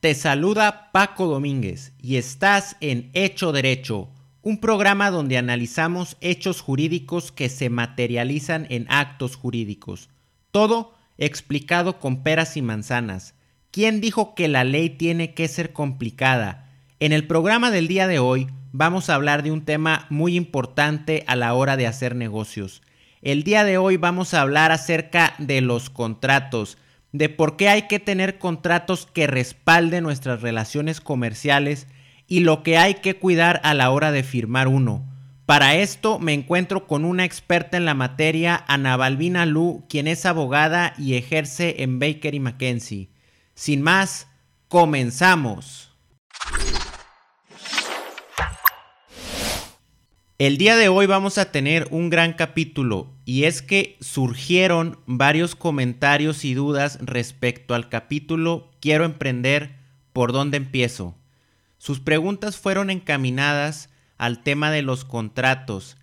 te saluda Paco Domínguez y estás en Hecho Derecho, un programa donde analizamos hechos jurídicos que se materializan en actos jurídicos. Todo explicado con peras y manzanas. ¿Quién dijo que la ley tiene que ser complicada? En el programa del día de hoy vamos a hablar de un tema muy importante a la hora de hacer negocios. El día de hoy vamos a hablar acerca de los contratos de por qué hay que tener contratos que respalden nuestras relaciones comerciales y lo que hay que cuidar a la hora de firmar uno. Para esto me encuentro con una experta en la materia, Ana Balbina Lu, quien es abogada y ejerce en Baker y McKenzie. Sin más, comenzamos. El día de hoy vamos a tener un gran capítulo y es que surgieron varios comentarios y dudas respecto al capítulo Quiero emprender, ¿por dónde empiezo? Sus preguntas fueron encaminadas al tema de los contratos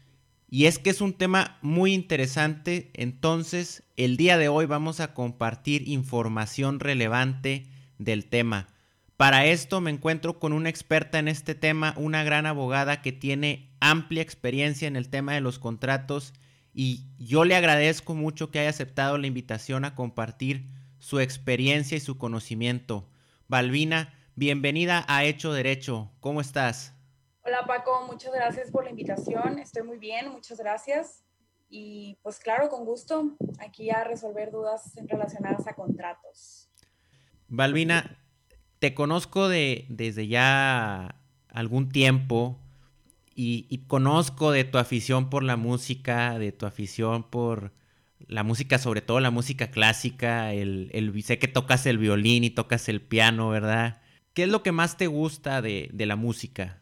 y es que es un tema muy interesante, entonces el día de hoy vamos a compartir información relevante del tema. Para esto me encuentro con una experta en este tema, una gran abogada que tiene amplia experiencia en el tema de los contratos y yo le agradezco mucho que haya aceptado la invitación a compartir su experiencia y su conocimiento. Balbina, bienvenida a Hecho Derecho. ¿Cómo estás? Hola Paco, muchas gracias por la invitación. Estoy muy bien, muchas gracias. Y pues claro, con gusto, aquí a resolver dudas relacionadas a contratos. Balbina, te conozco de, desde ya algún tiempo y, conozco de tu afición por la música, de tu afición por la música, sobre todo la música clásica, el, sé que tocas el violín y tocas el piano, ¿verdad? ¿Qué es lo que más te gusta de, la música?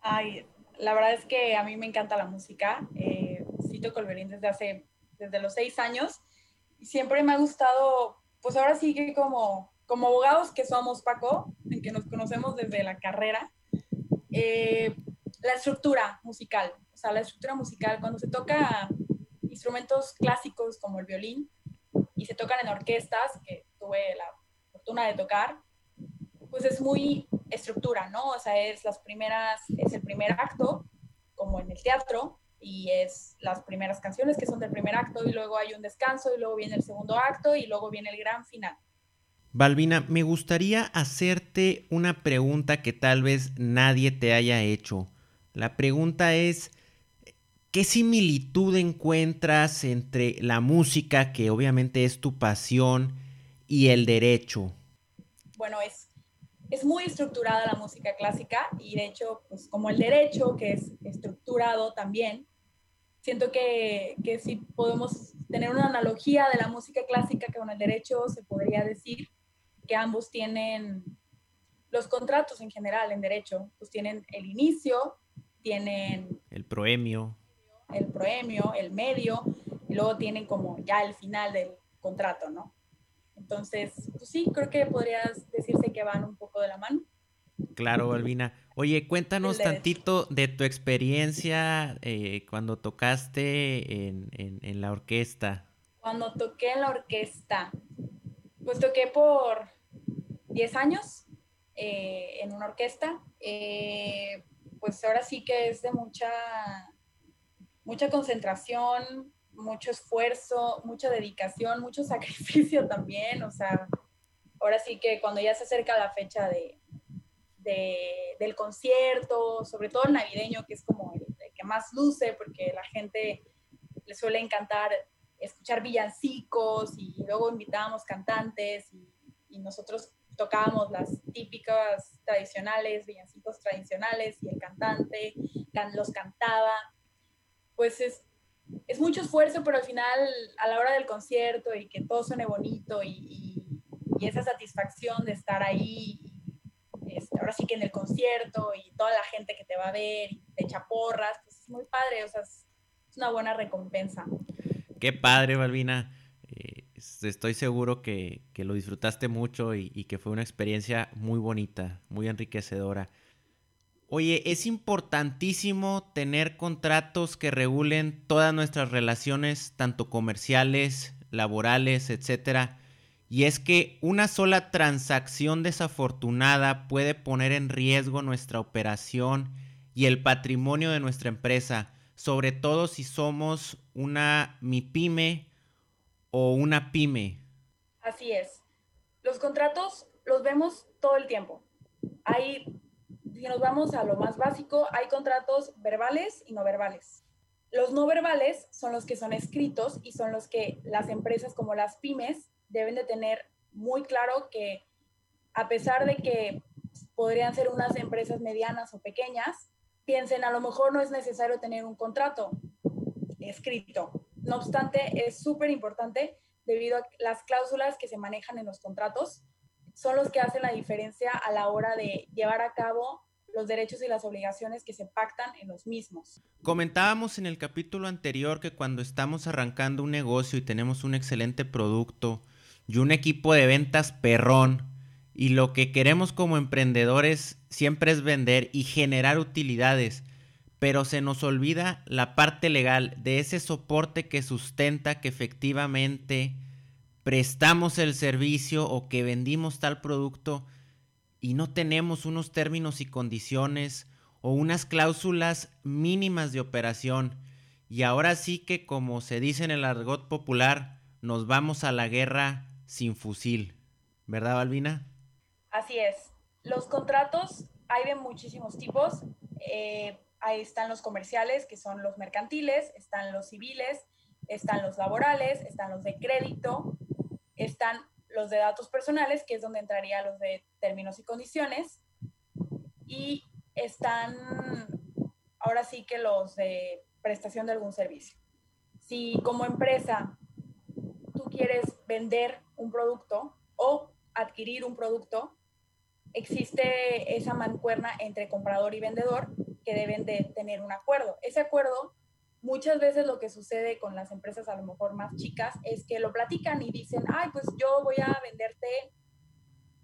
Ay, la verdad es que a mí me encanta la música. Eh, sí el violín desde hace, desde los seis años. Y siempre me ha gustado, pues ahora sí que como como abogados que somos, Paco, en que nos conocemos desde la carrera, eh, la estructura musical, o sea, la estructura musical, cuando se toca instrumentos clásicos como el violín y se tocan en orquestas, que tuve la fortuna de tocar, pues es muy estructura, ¿no? O sea, es las primeras, es el primer acto, como en el teatro, y es las primeras canciones que son del primer acto, y luego hay un descanso, y luego viene el segundo acto, y luego viene el gran final. Balbina, me gustaría hacerte una pregunta que tal vez nadie te haya hecho. La pregunta es, ¿qué similitud encuentras entre la música, que obviamente es tu pasión, y el derecho? Bueno, es, es muy estructurada la música clásica y de hecho, pues como el derecho, que es estructurado también, siento que, que si podemos tener una analogía de la música clásica con el derecho, se podría decir que ambos tienen los contratos en general en derecho, pues tienen el inicio, tienen el proemio, el proemio, el medio, y luego tienen como ya el final del contrato, ¿no? Entonces, pues sí, creo que podrías decirse que van un poco de la mano. Claro, Albina. Oye, cuéntanos tantito de tu experiencia eh, cuando tocaste en, en la orquesta. Cuando toqué en la orquesta, pues toqué por 10 años eh, en una orquesta. Eh, pues ahora sí que es de mucha, mucha concentración, mucho esfuerzo, mucha dedicación, mucho sacrificio también. O sea, ahora sí que cuando ya se acerca la fecha de, del concierto, sobre todo el navideño, que es como el, que más luce, porque la gente le suele encantar escuchar villancicos y luego invitábamos cantantes y nosotros tocábamos las típicas tradicionales, villancicos tradicionales, y el cantante los cantaba. Pues es, es mucho esfuerzo, pero al final, a la hora del concierto y que todo suene bonito y, y, esa satisfacción de estar ahí, este, ahora sí que en el concierto y toda la gente que te va a ver y te echa porras, pues es muy padre, o sea, es, una buena recompensa. Qué padre, Balbina. Estoy seguro que, lo disfrutaste mucho y, y, que fue una experiencia muy bonita, muy enriquecedora. Oye, es importantísimo tener contratos que regulen todas nuestras relaciones, tanto comerciales, laborales, etcétera. Y es que una sola transacción desafortunada puede poner en riesgo nuestra operación y el patrimonio de nuestra empresa, sobre todo si somos una MIPYME o una pyme. Así es. Los contratos los vemos todo el tiempo. Hay si nos vamos a lo más básico, hay contratos verbales y no verbales. Los no verbales son los que son escritos y son los que las empresas como las pymes deben de tener muy claro que a pesar de que podrían ser unas empresas medianas o pequeñas, piensen a lo mejor no es necesario tener un contrato escrito. No obstante, es súper importante debido a las cláusulas que se manejan en los contratos son los que hacen la diferencia a la hora de llevar a cabo los derechos y las obligaciones que se pactan en los mismos. Comentábamos en el capítulo anterior que cuando estamos arrancando un negocio y tenemos un excelente producto y un equipo de ventas perrón, y lo que queremos como emprendedores siempre es vender y generar utilidades, pero se nos olvida la parte legal de ese soporte que sustenta que efectivamente prestamos el servicio o que vendimos tal producto y no tenemos unos términos y condiciones o unas cláusulas mínimas de operación. Y ahora sí que, como se dice en el argot popular, nos vamos a la guerra sin fusil. ¿Verdad, Balbina? Así es. Los contratos hay de muchísimos tipos. Eh, ahí están los comerciales, que son los mercantiles, están los civiles, están los laborales, están los de crédito, están los de datos personales, que es donde entraría los de términos y condiciones, y están ahora sí que los de prestación de algún servicio. Si como empresa tú quieres vender un producto o adquirir un producto, existe esa mancuerna entre comprador y vendedor deben de tener un acuerdo. Ese acuerdo muchas veces lo que sucede con las empresas a lo mejor más chicas es que lo platican y dicen, ay, pues yo voy a venderte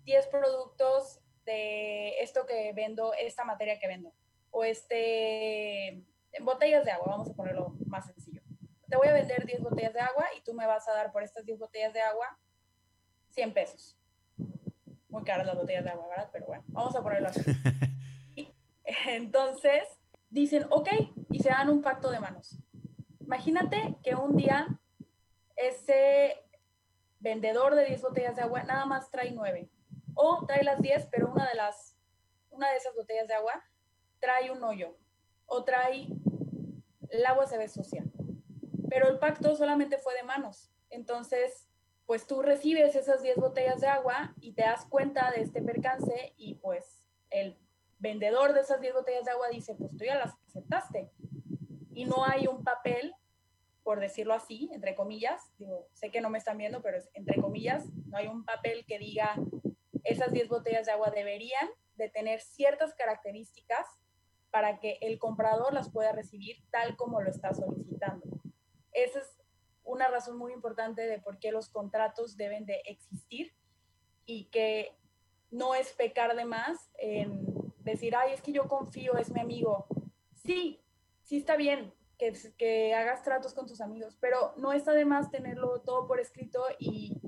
10 productos de esto que vendo, esta materia que vendo, o este, botellas de agua, vamos a ponerlo más sencillo. Te voy a vender 10 botellas de agua y tú me vas a dar por estas 10 botellas de agua 100 pesos. Muy caras las botellas de agua. Pero bueno, vamos a ponerlo así. Entonces, dicen, ok, y se dan un pacto de manos. Imagínate que un día ese vendedor de 10 botellas de agua nada más trae 9. O trae las 10, pero una de, las, una de esas botellas de agua trae un hoyo. O trae, el agua se ve sucia. Pero el pacto solamente fue de manos. Entonces, pues tú recibes esas 10 botellas de agua y te das cuenta de este percance y pues el vendedor de esas 10 botellas de agua dice, pues tú ya las aceptaste. Y no hay un papel, por decirlo así, entre comillas, digo, sé que no me están viendo, pero es entre comillas, no hay un papel que diga, esas 10 botellas de agua deberían de tener ciertas características para que el comprador las pueda recibir tal como lo está solicitando. Esa es una razón muy importante de por qué los contratos deben de existir y que no es pecar de más en decir, ay, es que yo confío, es mi amigo. Sí, sí está bien que, que hagas tratos con tus amigos, pero no está de más tenerlo todo por escrito y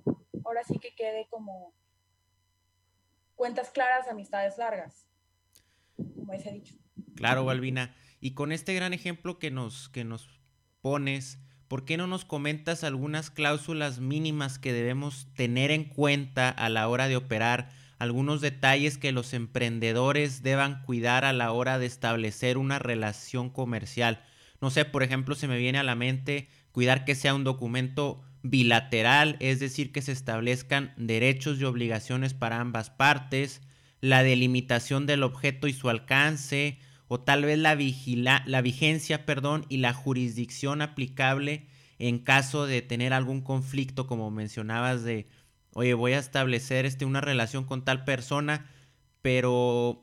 ahora sí que quede como cuentas claras, amistades largas, como ese dicho. Claro, Balbina. Y con este gran ejemplo que nos, que nos pones, ¿por qué no nos comentas algunas cláusulas mínimas que debemos tener en cuenta a la hora de operar? Algunos detalles que los emprendedores deban cuidar a la hora de establecer una relación comercial. No sé, por ejemplo, se me viene a la mente cuidar que sea un documento bilateral, es decir, que se establezcan derechos y obligaciones para ambas partes, la delimitación del objeto y su alcance, o tal vez la, vigila la vigencia perdón, y la jurisdicción aplicable en caso de tener algún conflicto, como mencionabas, de oye, voy a establecer este, una relación con tal persona, pero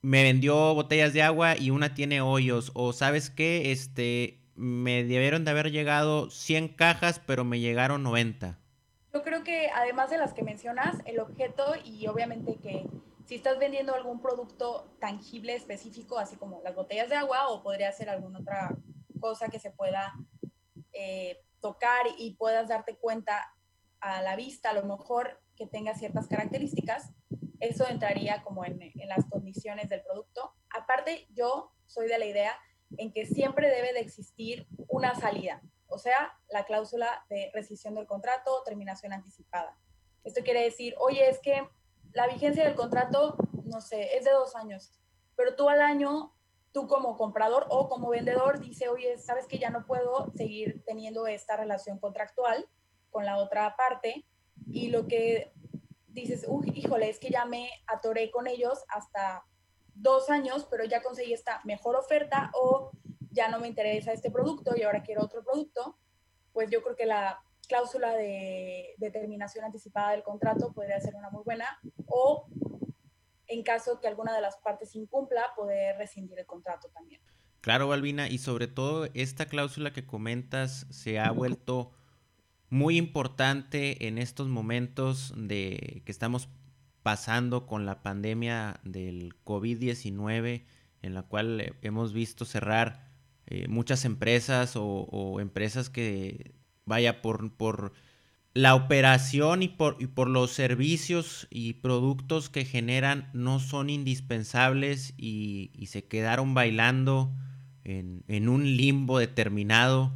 me vendió botellas de agua y una tiene hoyos. O sabes qué, este, me debieron de haber llegado 100 cajas, pero me llegaron 90. Yo creo que además de las que mencionas, el objeto y obviamente que si estás vendiendo algún producto tangible específico, así como las botellas de agua o podría ser alguna otra cosa que se pueda eh, tocar y puedas darte cuenta a la vista, a lo mejor que tenga ciertas características, eso entraría como en, las condiciones del producto. Aparte, yo soy de la idea en que siempre debe de existir una salida, o sea, la cláusula de rescisión del contrato terminación anticipada. Esto quiere decir, oye, es que la vigencia del contrato, no sé, es de dos años, pero tú al año, tú como comprador o como vendedor, dice, oye, sabes que ya no puedo seguir teniendo esta relación contractual con la otra parte y lo que dices, uy, híjole, es que ya me atoré con ellos hasta dos años, pero ya conseguí esta mejor oferta o ya no me interesa este producto y ahora quiero otro producto, pues yo creo que la cláusula de determinación anticipada del contrato podría ser una muy buena o en caso que alguna de las partes incumpla, poder rescindir el contrato también. Claro, Balbina, y sobre todo esta cláusula que comentas se ha vuelto muy importante en estos momentos de que estamos pasando con la pandemia del COVID-19, en la cual eh, hemos visto cerrar eh, muchas empresas o, empresas que, vaya, por, por la operación y por, y por los servicios y productos que generan no son indispensables y, se quedaron bailando en, en, un limbo determinado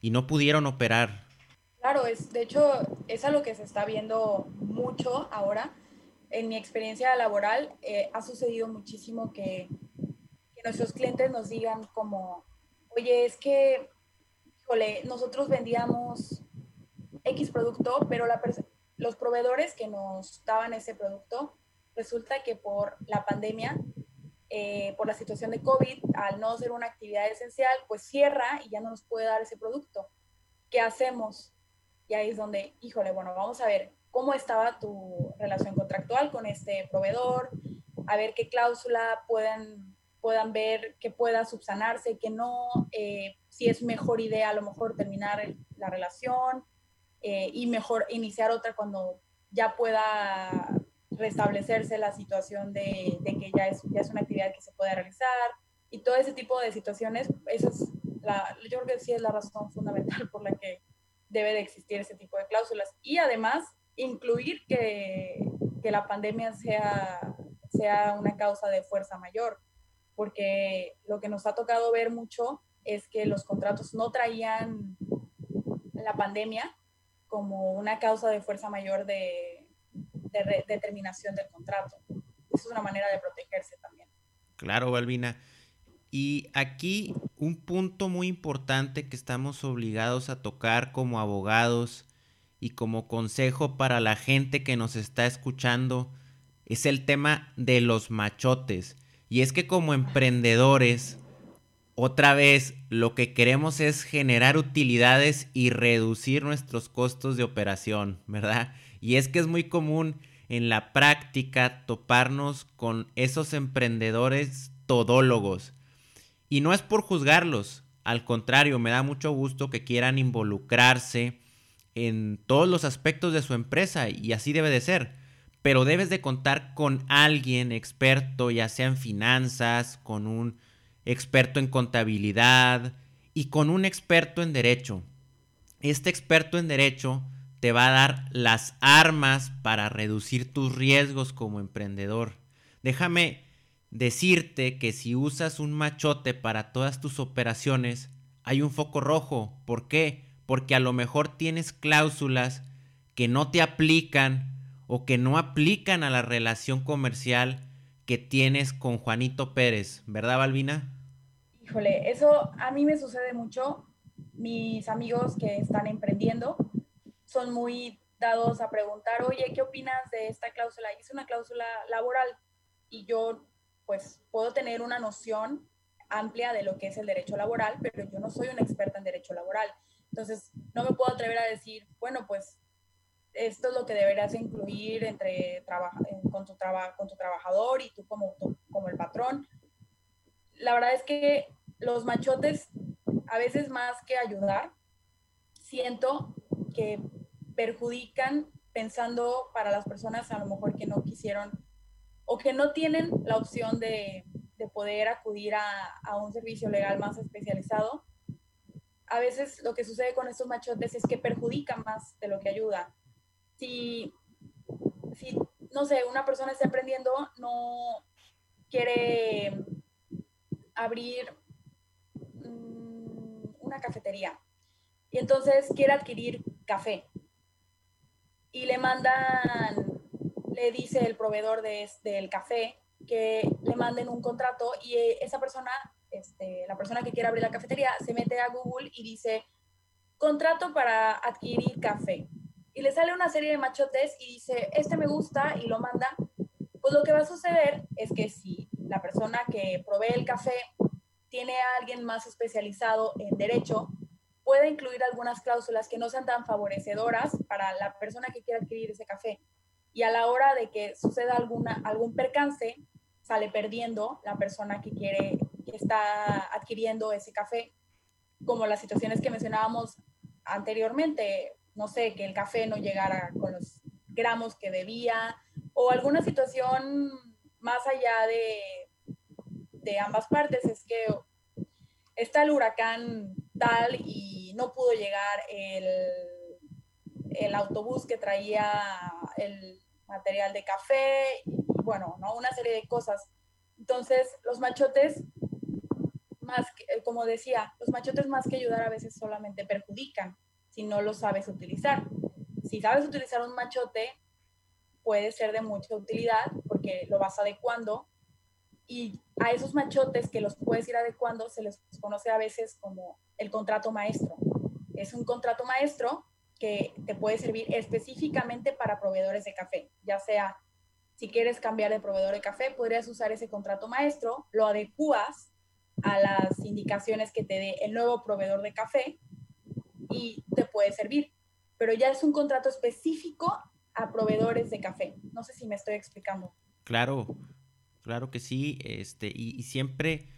y no pudieron operar. Claro, es, de hecho es algo que se está viendo mucho ahora en mi experiencia laboral eh, ha sucedido muchísimo que, nuestros clientes nos digan como, oye, es que, híjole, nosotros vendíamos X producto, pero los proveedores que nos daban ese producto, resulta que por la pandemia, eh, por la situación de COVID, al no ser una actividad esencial, pues cierra y ya no nos puede dar ese producto. ¿Qué hacemos? Y ahí es donde, híjole, bueno, vamos a ver, cómo estaba tu relación contractual con este proveedor, a ver qué cláusula pueden, puedan ver que pueda subsanarse, que no, eh, si es mejor idea a lo mejor terminar la relación eh, y mejor iniciar otra cuando ya pueda restablecerse la situación de, que ya es, ya es una actividad que se puede realizar y todo ese tipo de situaciones, esa es la, yo creo que sí es la razón fundamental por la que debe de existir ese tipo de cláusulas. Y además, incluir que, que la pandemia sea, sea una causa de fuerza mayor, porque lo que nos ha tocado ver mucho es que los contratos no traían la pandemia como una causa de fuerza mayor de, de determinación del contrato. Es una manera de protegerse también. Claro, Balbina. Y aquí un punto muy importante que estamos obligados a tocar como abogados y como consejo para la gente que nos está escuchando es el tema de los machotes. Y es que como emprendedores, otra vez, lo que queremos es generar utilidades y reducir nuestros costos de operación, ¿verdad? Y es que es muy común en la práctica toparnos con esos emprendedores todólogos. Y no es por juzgarlos, al contrario, me da mucho gusto que quieran involucrarse en todos los aspectos de su empresa y así debe de ser. Pero debes de contar con alguien experto, ya sea en finanzas, con un experto en contabilidad y con un experto en derecho. Este experto en derecho te va a dar las armas para reducir tus riesgos como emprendedor. Déjame decirte que si usas un machote para todas tus operaciones, hay un foco rojo. ¿Por qué? porque a lo mejor tienes cláusulas que no te aplican o que no aplican a la relación comercial que tienes con Juanito Pérez, ¿verdad, Balbina? Híjole, eso a mí me sucede mucho. Mis amigos que están emprendiendo son muy dados a preguntar, oye, ¿qué opinas de esta cláusula? Es una cláusula laboral y yo pues puedo tener una noción amplia de lo que es el derecho laboral, pero yo no soy una experta en derecho laboral. Entonces, no me puedo atrever a decir, bueno, pues esto es lo que deberías incluir entre con, tu con tu trabajador y tú como, como el patrón. La verdad es que los machotes, a veces más que ayudar, siento que perjudican pensando para las personas a lo mejor que no quisieron o que no tienen la opción de, poder acudir a, un servicio legal más especializado. A veces lo que sucede con estos machotes es que perjudican más de lo que ayuda. Si, si no sé, una persona está emprendiendo, no quiere abrir mm, una cafetería y entonces quiere adquirir café y le mandan, le dice el proveedor de, del café que le manden un contrato y eh, esa persona, este, la persona que quiere abrir la cafetería, se mete a Google y dice, contrato para adquirir café. Y le sale una serie de machotes y dice, este me gusta y lo manda. Pues lo que va a suceder es que si la persona que provee el café tiene a alguien más especializado en derecho, puede incluir algunas cláusulas que no sean tan favorecedoras para la persona que quiera adquirir ese café. Y a la hora de que suceda alguna, algún percance, sale perdiendo la persona que quiere, que está adquiriendo ese café, como las situaciones que mencionábamos anteriormente, no sé, que el café no llegara con los gramos que debía, o alguna situación más allá de, de ambas partes, es que está el huracán tal y no pudo llegar el, el autobús que traía el material de café y bueno, ¿no? Una serie de cosas. Entonces, los machotes, más eh, como decía, los machotes más que ayudar a veces solamente perjudican si no lo sabes utilizar. Si sabes utilizar un machote, puede ser de mucha utilidad porque lo vas adecuando y a esos machotes que los puedes ir adecuando se les conoce a veces como el contrato maestro. Es un contrato maestro que te puede servir específicamente para proveedores de café, ya sea si quieres cambiar de proveedor de café, podrías usar ese contrato maestro, lo adecuas a las indicaciones que te dé el nuevo proveedor de café y te puede servir. Pero ya es un contrato específico a proveedores de café. No sé si me estoy explicando. Claro, claro que sí. Este, y siempre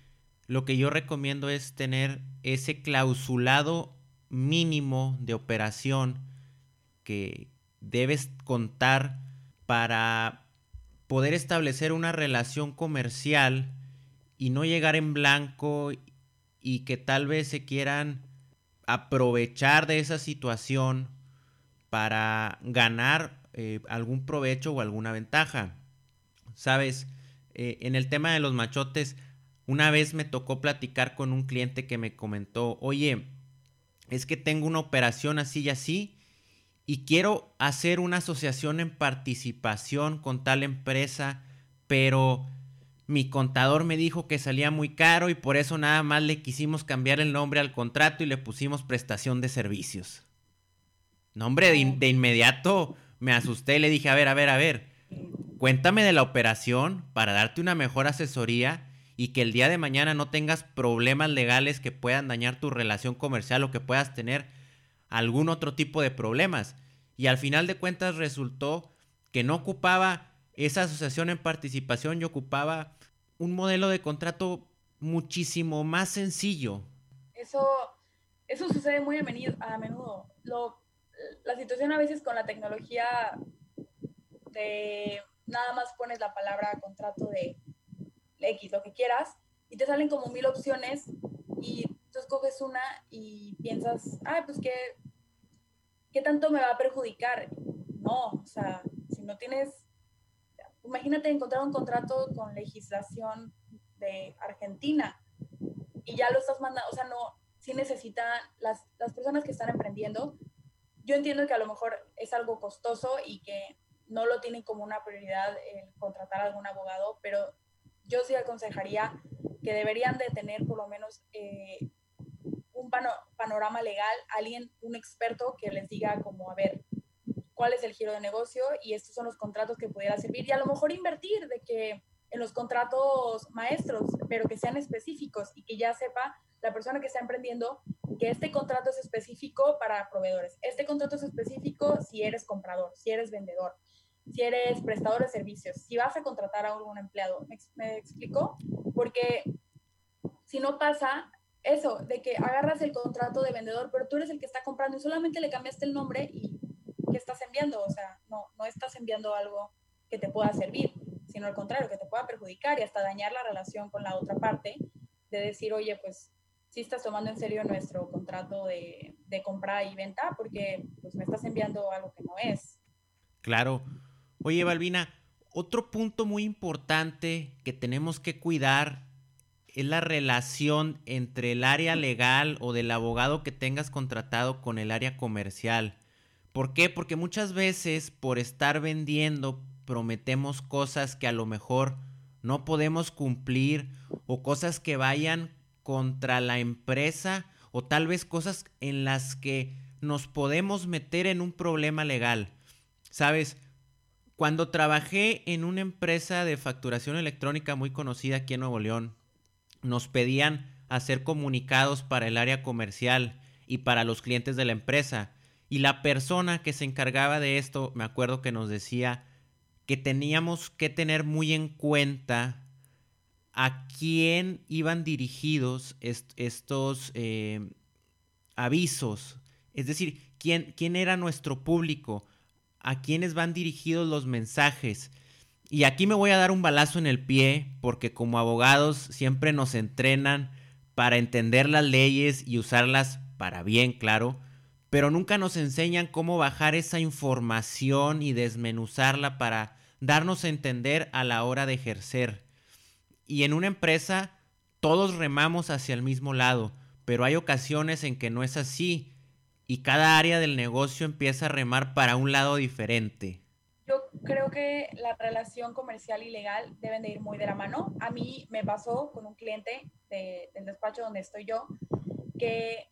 lo que yo recomiendo es tener ese clausulado mínimo de operación que debes contar para poder establecer una relación comercial y no llegar en blanco y que tal vez se quieran aprovechar de esa situación para ganar eh, algún provecho o alguna ventaja. Sabes, eh, en el tema de los machotes, una vez me tocó platicar con un cliente que me comentó, oye, es que tengo una operación así y así y quiero hacer una asociación en participación con tal empresa, pero mi contador me dijo que salía muy caro y por eso nada más le quisimos cambiar el nombre al contrato y le pusimos prestación de servicios. Nombre de, de inmediato me asusté y le dije, a ver, a ver, a ver, cuéntame de la operación para darte una mejor asesoría y que el día de mañana no tengas problemas legales que puedan dañar tu relación comercial o que puedas tener algún otro tipo de problemas. Y al final de cuentas resultó que no ocupaba esa asociación en participación y ocupaba un modelo de contrato muchísimo más sencillo. Eso, eso sucede muy a menudo. la situación a veces con la tecnología de nada más pones la palabra contrato de X, lo que quieras, y te salen como mil opciones y tú escoges una y piensas, ah, pues qué, qué tanto me va a perjudicar. No, o sea, si no tienes, imagínate encontrar un contrato con legislación de Argentina y ya lo estás mandando, o sea, no, si necesitan las, las personas que están emprendiendo, yo entiendo que a lo mejor es algo costoso y que no lo tienen como una prioridad el contratar a algún abogado, pero yo sí aconsejaría que deberían de tener por lo menos eh, un panorama legal, alguien, un experto que les diga como, a ver, cuál es el giro de negocio y estos son los contratos que pudiera servir y a lo mejor invertir de que en los contratos maestros, pero que sean específicos y que ya sepa la persona que está emprendiendo que este contrato es específico para proveedores, este contrato es específico si eres comprador, si eres vendedor, si eres prestador de servicios, si vas a contratar a algún empleado. ¿Me, me explico? Porque si no pasa eso, de que agarras el contrato de vendedor, pero tú eres el que está comprando y solamente le cambiaste el nombre y ¿qué estás enviando? O sea, no, no estás enviando algo que te pueda servir, sino al contrario, que te pueda perjudicar y hasta dañar la relación con la otra parte, de decir, oye, pues sí estás tomando en serio nuestro contrato de, de compra y venta porque pues me estás enviando algo que no es. Claro. Oye, Balbina, otro punto muy importante que tenemos que cuidar es la relación entre el área legal o del abogado que tengas contratado con el área comercial. ¿Por qué? Porque muchas veces por estar vendiendo prometemos cosas que a lo mejor no podemos cumplir o cosas que vayan contra la empresa o tal vez cosas en las que nos podemos meter en un problema legal. Sabes, cuando trabajé en una empresa de facturación electrónica muy conocida aquí en Nuevo León, nos pedían hacer comunicados para el área comercial y para los clientes de la empresa. Y la persona que se encargaba de esto, me acuerdo que nos decía que teníamos que tener muy en cuenta a quién iban dirigidos estos eh, avisos. Es decir, quién, quién era nuestro público, a quiénes van dirigidos los mensajes. Y aquí me voy a dar un balazo en el pie porque como abogados siempre nos entrenan para entender las leyes y usarlas para bien, claro, pero nunca nos enseñan cómo bajar esa información y desmenuzarla para darnos a entender a la hora de ejercer. Y en una empresa todos remamos hacia el mismo lado, pero hay ocasiones en que no es así y cada área del negocio empieza a remar para un lado diferente creo que la relación comercial y legal deben de ir muy de la mano. A mí me pasó con un cliente del despacho donde estoy yo que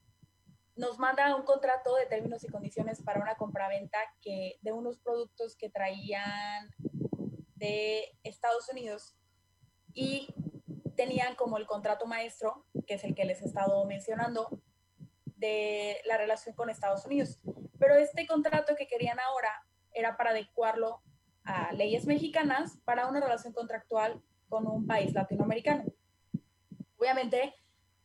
nos manda un contrato de términos y condiciones para una compraventa que de unos productos que traían de Estados Unidos y tenían como el contrato maestro, que es el que les he estado mencionando, la relación con Estados Unidos. Pero este contrato que querían ahora era para adecuarlo a leyes mexicanas para una relación contractual con un país latinoamericano. Obviamente,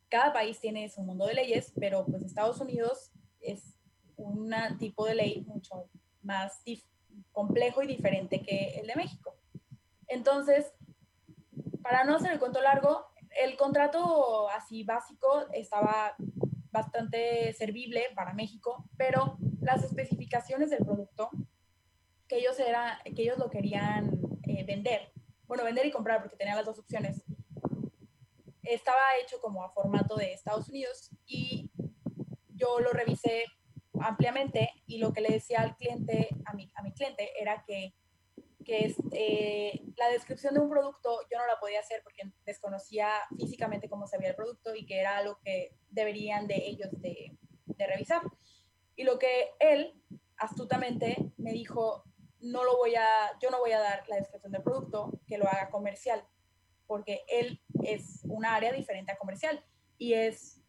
cada país tiene su mundo de leyes, pero pues Estados Unidos es un tipo de ley mucho más complejo y diferente que el de México. Entonces, para no hacer el cuento largo, el contrato así básico estaba bastante servible para México, pero las especificaciones del producto que ellos, era, que ellos lo querían eh, vender. Bueno, vender y comprar porque tenían las dos opciones. Estaba hecho como a formato de Estados Unidos y yo lo revisé ampliamente y lo que le decía al cliente, a mi, a mi cliente, era que, que eh, la descripción de un producto yo no la podía hacer porque desconocía físicamente cómo se veía el producto y que era algo que deberían de ellos de, de revisar. Y lo que él astutamente me dijo, no lo voy a, yo no voy a dar la descripción del producto que lo haga comercial, porque él es un área diferente a comercial y es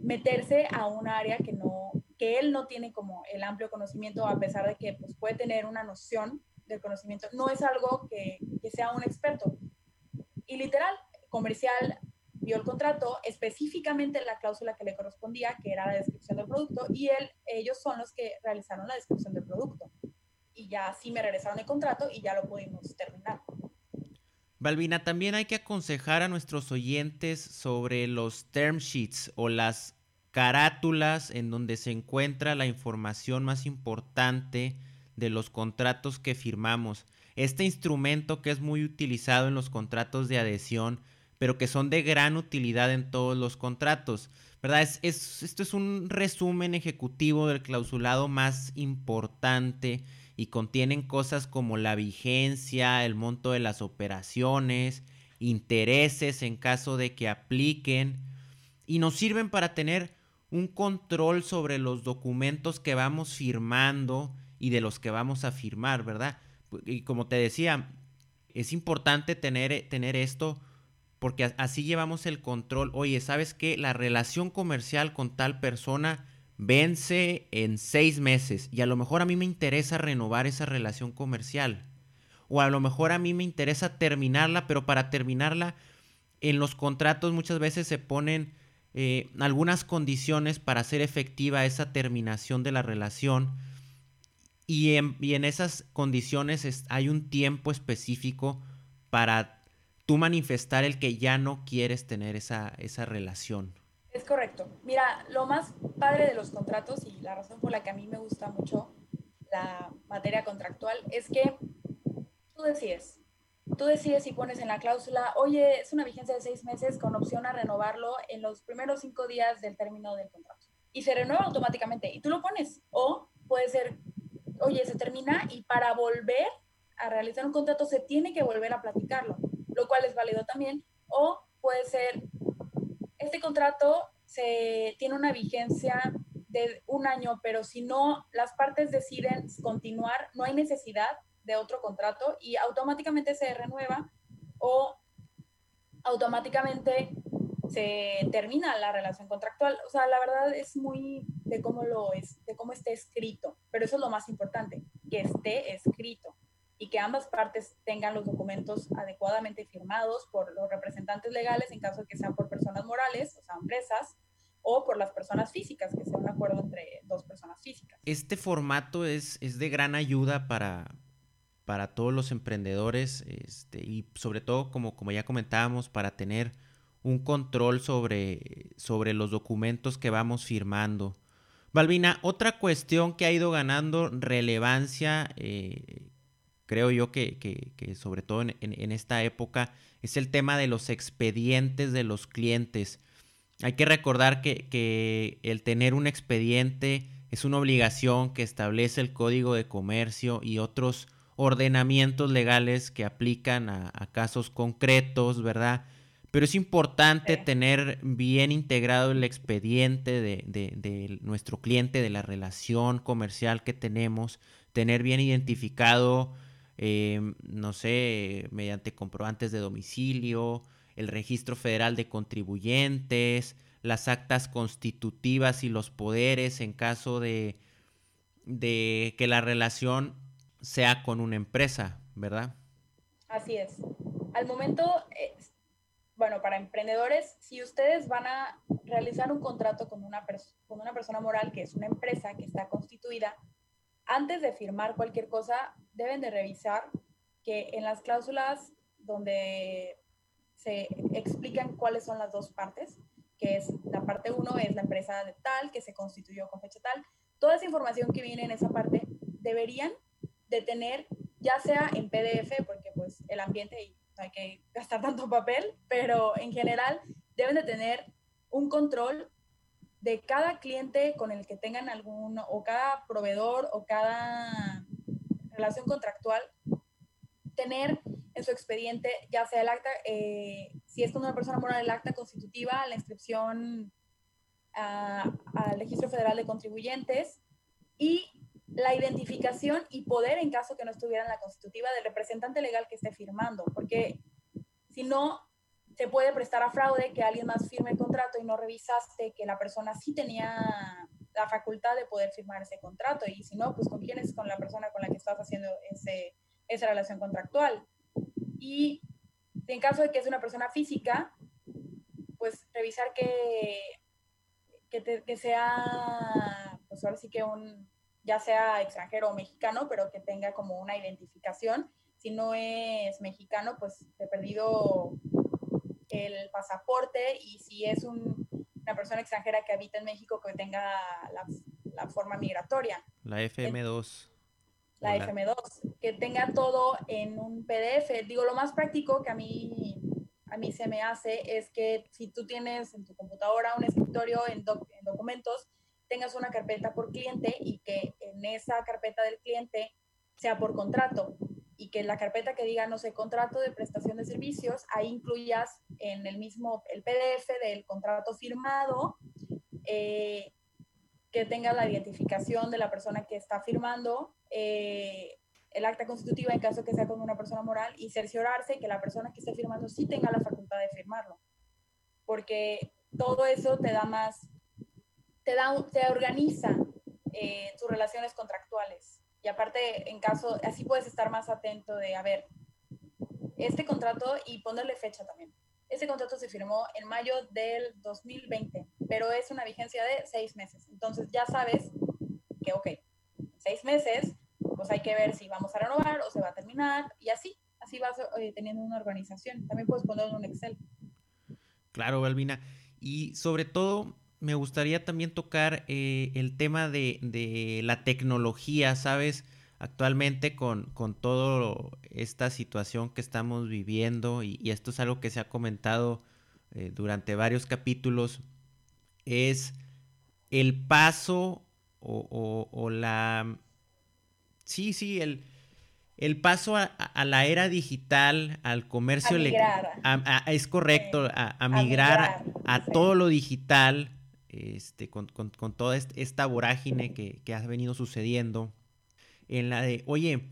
meterse a un área que no, que él no tiene como el amplio conocimiento, a pesar de que pues, puede tener una noción del conocimiento, no es algo que, que sea un experto. Y literal, comercial vio el contrato, específicamente la cláusula que le correspondía, que era la descripción del producto, y él, ellos son los que realizaron la descripción del producto y ya sí me regresaron el contrato y ya lo pudimos terminar. Balbina, también hay que aconsejar a nuestros oyentes sobre los term sheets o las carátulas en donde se encuentra la información más importante de los contratos que firmamos. Este instrumento que es muy utilizado en los contratos de adhesión, pero que son de gran utilidad en todos los contratos. ¿Verdad? Es, esto es un resumen ejecutivo del clausulado más importante y contienen cosas como la vigencia, el monto de las operaciones, intereses en caso de que apliquen y nos sirven para tener un control sobre los documentos que vamos firmando y de los que vamos a firmar, ¿verdad? Y como te decía, es importante tener, tener esto porque así llevamos el control. Oye, ¿sabes qué? La relación comercial con tal persona vence en seis meses y a lo mejor a mí me interesa renovar esa relación comercial. o a lo mejor a mí me interesa terminarla, pero para terminarla en los contratos muchas veces se ponen eh, algunas condiciones para hacer efectiva esa terminación de la relación y en, en esas condiciones hay un tiempo específico para tú manifestar el que ya no quieres tener esa, esa relación. Es correcto. Mira, lo más padre de los contratos y la razón por la que a mí me gusta mucho la materia contractual es que tú decides. Tú decides si pones en la cláusula, oye, es una vigencia de seis meses con opción a renovarlo en los primeros cinco días del término del contrato. Y se renueva automáticamente y tú lo pones. O puede ser, oye, se termina y para volver a realizar un contrato se tiene que volver a platicarlo, lo cual es válido también. O puede ser, este contrato se, tiene una vigencia de un año, pero si no las partes deciden continuar, no hay necesidad de otro contrato y automáticamente se renueva o automáticamente se termina la relación contractual. O sea, la verdad es muy de cómo lo es, de cómo esté escrito, pero eso es lo más importante, que esté escrito y que ambas partes tengan los documentos adecuadamente firmados por los representantes legales en caso de que sean por personas morales, o sea, empresas, o por las personas físicas, que sea un acuerdo entre dos personas físicas. Este formato es, es de gran ayuda para, para todos los emprendedores este, y sobre todo, como, como ya comentábamos, para tener un control sobre, sobre los documentos que vamos firmando. Balbina, otra cuestión que ha ido ganando relevancia, eh, creo yo que, que, sobre todo en, esta época, es el tema de los expedientes de los clientes. Hay que recordar que, que el tener un expediente es una obligación que establece el Código de Comercio y otros ordenamientos legales que aplican a, casos concretos, ¿verdad? Pero es importante tener bien integrado el expediente de, de, nuestro cliente, de la relación comercial que tenemos, tener bien identificado, eh, no sé, mediante comprobantes de domicilio, el registro federal de contribuyentes, las actas constitutivas y los poderes en caso de, de que la relación sea con una empresa, ¿verdad? Así es. Al momento, bueno, para emprendedores, si ustedes van a realizar un contrato con una, con una persona moral, que es una empresa que está constituida, antes de firmar cualquier cosa, deben de revisar que en las cláusulas donde se explican cuáles son las dos partes, que es la parte uno es la empresa de tal, que se constituyó con fecha tal, toda esa información que viene en esa parte deberían de tener, ya sea en PDF, porque pues el ambiente no hay que gastar tanto papel, pero en general deben de tener un control de cada cliente con el que tengan algún, o cada proveedor o cada relación contractual, tener en su expediente, ya sea el acta, eh, si es con una persona moral, el acta constitutiva, la inscripción al registro federal de contribuyentes y la identificación y poder, en caso que no estuviera en la constitutiva, del representante legal que esté firmando, porque si no, se puede prestar a fraude que alguien más firme el contrato y no revisaste que la persona sí tenía la facultad de poder firmar ese contrato y si no, pues con quién es con la persona con la que estás haciendo ese, esa relación contractual. Y en caso de que es una persona física, pues revisar que, que, que sea, pues ahora sí que un, ya sea extranjero o mexicano, pero que tenga como una identificación. Si no es mexicano, pues he perdido el pasaporte y si es una persona extranjera que habita en México, que tenga la, forma migratoria. La FM2. La FM2, que tenga todo en un PDF. Digo, lo más práctico que a mí, a mí se me hace es que si tú tienes en tu computadora un escritorio en, en documentos, tengas una carpeta por cliente y que en esa carpeta del cliente sea por contrato y que la carpeta que diga, no sé, contrato de prestación de servicios, ahí incluyas en el mismo, el PDF del contrato firmado, eh, que tenga la identificación de la persona que está firmando, eh, el acta constitutiva en caso que sea con una persona moral y cerciorarse que la persona que esté firmando sí tenga la facultad de firmarlo. Porque todo eso te da más te, da, te organiza eh, tus relaciones contractuales. Y aparte, en caso, así puedes estar más atento de, a ver, este contrato y ponerle fecha también. Este contrato se firmó en mayo del 2020, pero es una vigencia de seis meses. Entonces ya sabes que, ok, seis meses, pues hay que ver si vamos a renovar o se va a terminar y así, así vas eh, teniendo una organización. También puedes ponerlo en un Excel. Claro, Balbina. Y sobre todo, me gustaría también tocar eh, el tema de, la tecnología, ¿sabes? Actualmente con, con toda esta situación que estamos viviendo, y, esto es algo que se ha comentado eh, durante varios capítulos, es el paso o, la... Sí, sí, el, el paso a, la era digital, al comercio electrónico. es correcto, a, migrar a, todo lo digital, este, con, toda esta vorágine que, ha venido sucediendo, en la de, oye,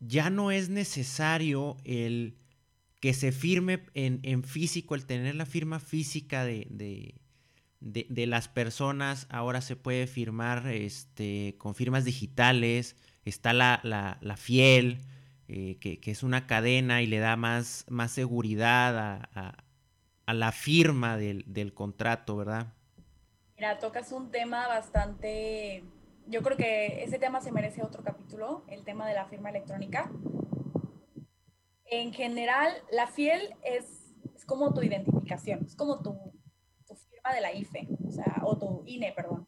ya no es necesario el que se firme en, físico, el tener la firma física de, de, las personas, ahora se puede firmar este, con firmas digitales, está la, fiel, eh, que, es una cadena y le da más, seguridad a, la firma del contrato, ¿verdad? Mira, tocas un tema bastante, yo creo que ese tema se merece otro capítulo, el tema de la firma electrónica. En general, la fiel es, es como tu identificación, es como tu, tu, firma de la IFE, o sea, o tu INE, perdón.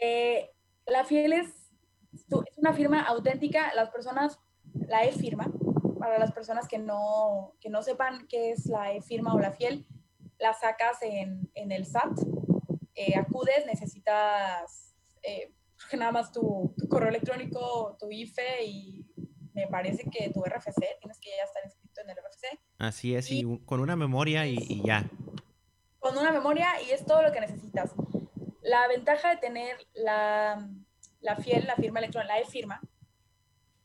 Eh, la fiel es, es una firma auténtica, las personas, la e-firma, para las personas que no, que no sepan qué es la e-firma o la fiel, la sacas en, en el SAT, eh, acudes, necesitas eh, nada más tu, correo electrónico, tu IFE y me parece que tu RFC, tienes que ya estar inscrito en el RFC. Así es, y, con una memoria y, ya. Con una memoria y es todo lo que necesitas. La ventaja de tener la, la FIEL, la firma electrónica, la e-firma,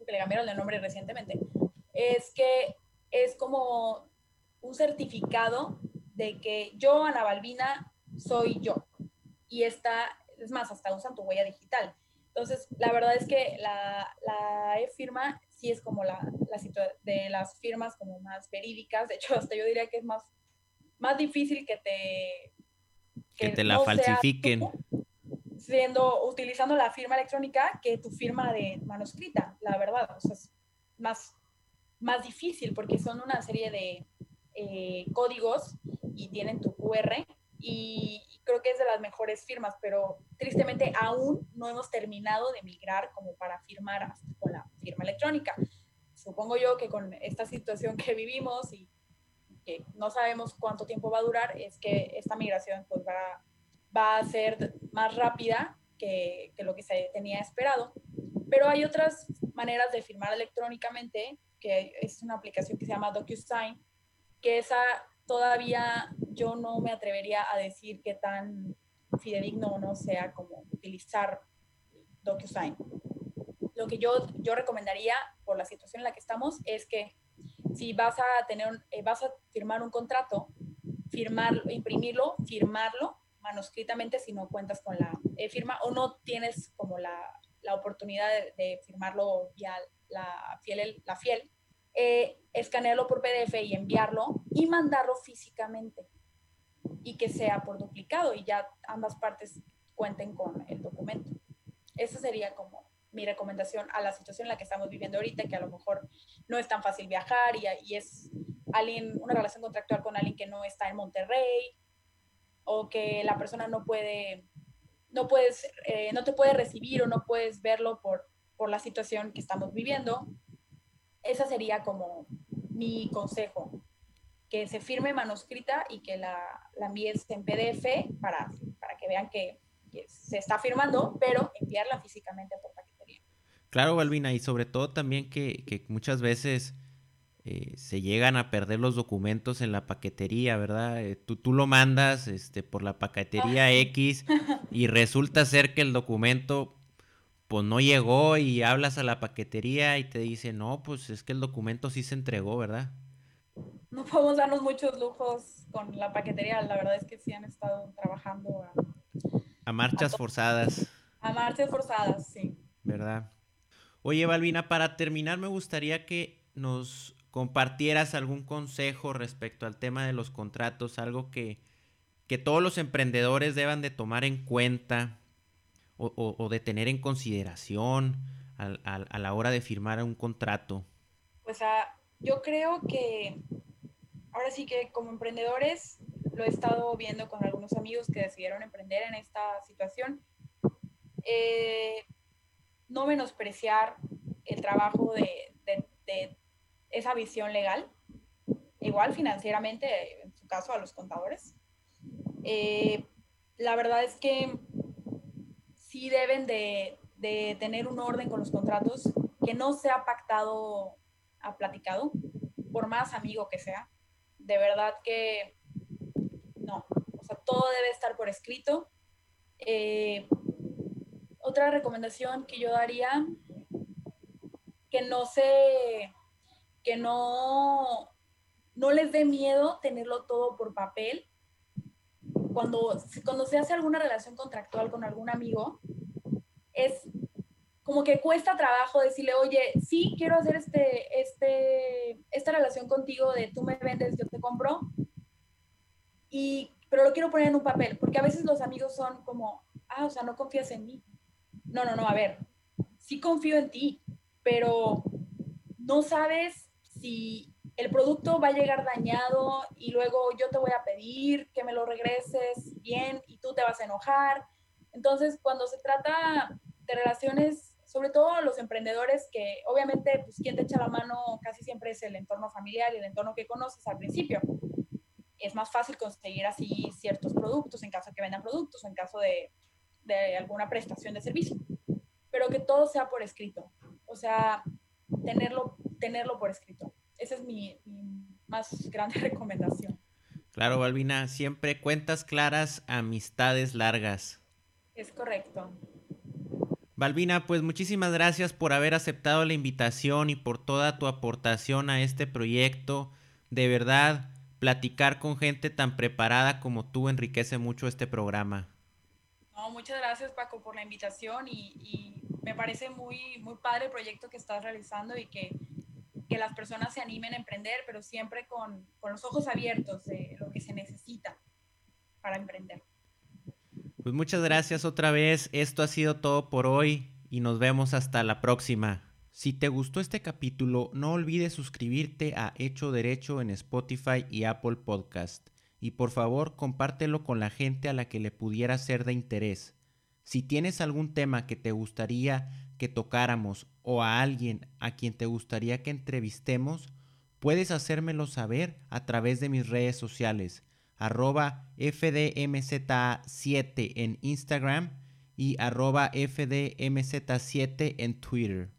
que le cambiaron el nombre recientemente, es que es como un certificado de que yo, Ana Balbina, soy yo y está, es más, hasta usan tu huella digital. Entonces, la verdad es que la, la e-firma sí es como la, la de las firmas como más verídicas. De hecho, hasta yo diría que es más, más difícil que te... Que, te la falsifiquen. siendo, utilizando la firma electrónica que tu firma de manuscrita, la verdad. O sea, es más, más difícil porque son una serie de eh, códigos y tienen tu QR y creo que es de las mejores firmas, pero tristemente aún no hemos terminado de migrar como para firmar con la firma electrónica. Supongo yo que con esta situación que vivimos y que no sabemos cuánto tiempo va a durar, es que esta migración pues va, va a ser más rápida que, que lo que se tenía esperado. Pero hay otras maneras de firmar electrónicamente, que es una aplicación que se llama DocuSign, que esa todavía yo no me atrevería a decir qué tan fidedigno o no sea como utilizar DocuSign. Lo que yo, yo recomendaría por la situación en la que estamos es que si vas a tener, eh, vas a firmar un contrato, firmarlo, imprimirlo, firmarlo manuscritamente si no cuentas con la firma o no tienes como la, la oportunidad de, de, firmarlo vía la fiel, la fiel eh, escanearlo por PDF y enviarlo y mandarlo físicamente y que sea por duplicado y ya ambas partes cuenten con el documento. Esa sería como mi recomendación a la situación en la que estamos viviendo ahorita, que a lo mejor no es tan fácil viajar y, y es alguien, una relación contractual con alguien que no está en Monterrey o que la persona no puede, no puedes, eh, no te puede recibir o no puedes verlo por, por la situación que estamos viviendo esa sería como mi consejo, que se firme manuscrita y que la, la envíes en PDF para, para que vean que, se está firmando, pero enviarla físicamente por paquetería. Claro, Balbina, y sobre todo también que, que muchas veces eh, se llegan a perder los documentos en la paquetería, ¿verdad? Eh, tú, tú, lo mandas este, por la paquetería ah, X y resulta ser que el documento pues no llegó y hablas a la paquetería y te dice, no, pues es que el documento sí se entregó, ¿verdad? No podemos darnos muchos lujos con la paquetería, la verdad es que sí han estado trabajando a, marchas forzadas. A marchas forzadas, sí. ¿Verdad? Oye, Balbina, para terminar me gustaría que nos compartieras algún consejo respecto al tema de los contratos, algo que, que todos los emprendedores deban de tomar en cuenta o, de tener en consideración a, la hora de firmar un contrato. Pues ah, yo creo que ahora sí que como emprendedores lo he estado viendo con algunos amigos que decidieron emprender en esta situación. Eh, no menospreciar el trabajo de, esa visión legal, igual financieramente, en su caso a los contadores. Eh, la verdad es que deben de, tener un orden con los contratos que no sea pactado a platicado, por más amigo que sea. De verdad que no, o sea, todo debe estar por escrito. Eh, otra recomendación que yo daría, que no se, que no, no les dé miedo tenerlo todo por papel. Cuando, cuando se hace alguna relación contractual con algún amigo, es como que cuesta trabajo decirle, oye, sí, quiero hacer este, este, esta relación contigo de tú me vendes, yo te compro, y, pero lo quiero poner en un papel, porque a veces los amigos son como, ah, o sea, no confías en mí no, no, no, a ver, sí confío en ti, pero no sabes si el producto va a llegar dañado y luego yo te voy a pedir que me lo regreses bien y tú te vas a enojar. Entonces, cuando se trata de relaciones, sobre todo los emprendedores, que obviamente, pues quien te echa la mano casi siempre es el entorno familiar y el entorno que conoces al principio. Es más fácil conseguir así ciertos productos en caso de que vendan productos o en caso de de alguna prestación de servicio, pero que todo sea por escrito, o sea, tenerlo, tenerlo por escrito. Esa es mi, más grande recomendación. Claro, Balbina, siempre cuentas claras, amistades largas. Es correcto. Balbina, pues muchísimas gracias por haber aceptado la invitación y por toda tu aportación a este proyecto. De verdad, platicar con gente tan preparada como tú enriquece mucho este programa muchas gracias Paco por la invitación y, me parece muy, muy padre el proyecto que estás realizando y que, que las personas se animen a emprender, pero siempre con, con los ojos abiertos de lo que se necesita para emprender. Pues muchas gracias otra vez. Esto ha sido todo por hoy y nos vemos hasta la próxima. Si te gustó este capítulo, no olvides suscribirte a Hecho Derecho en Spotify y Apple Podcast y por favor compártelo con la gente a la que le pudiera ser de interés. Si tienes algún tema que te gustaría que tocáramos o a alguien a quien te gustaría que entrevistemos, puedes hacérmelo saber a través de mis redes sociales, arroba FDMZ7 en Instagram y arroba FDMZ7 en Twitter.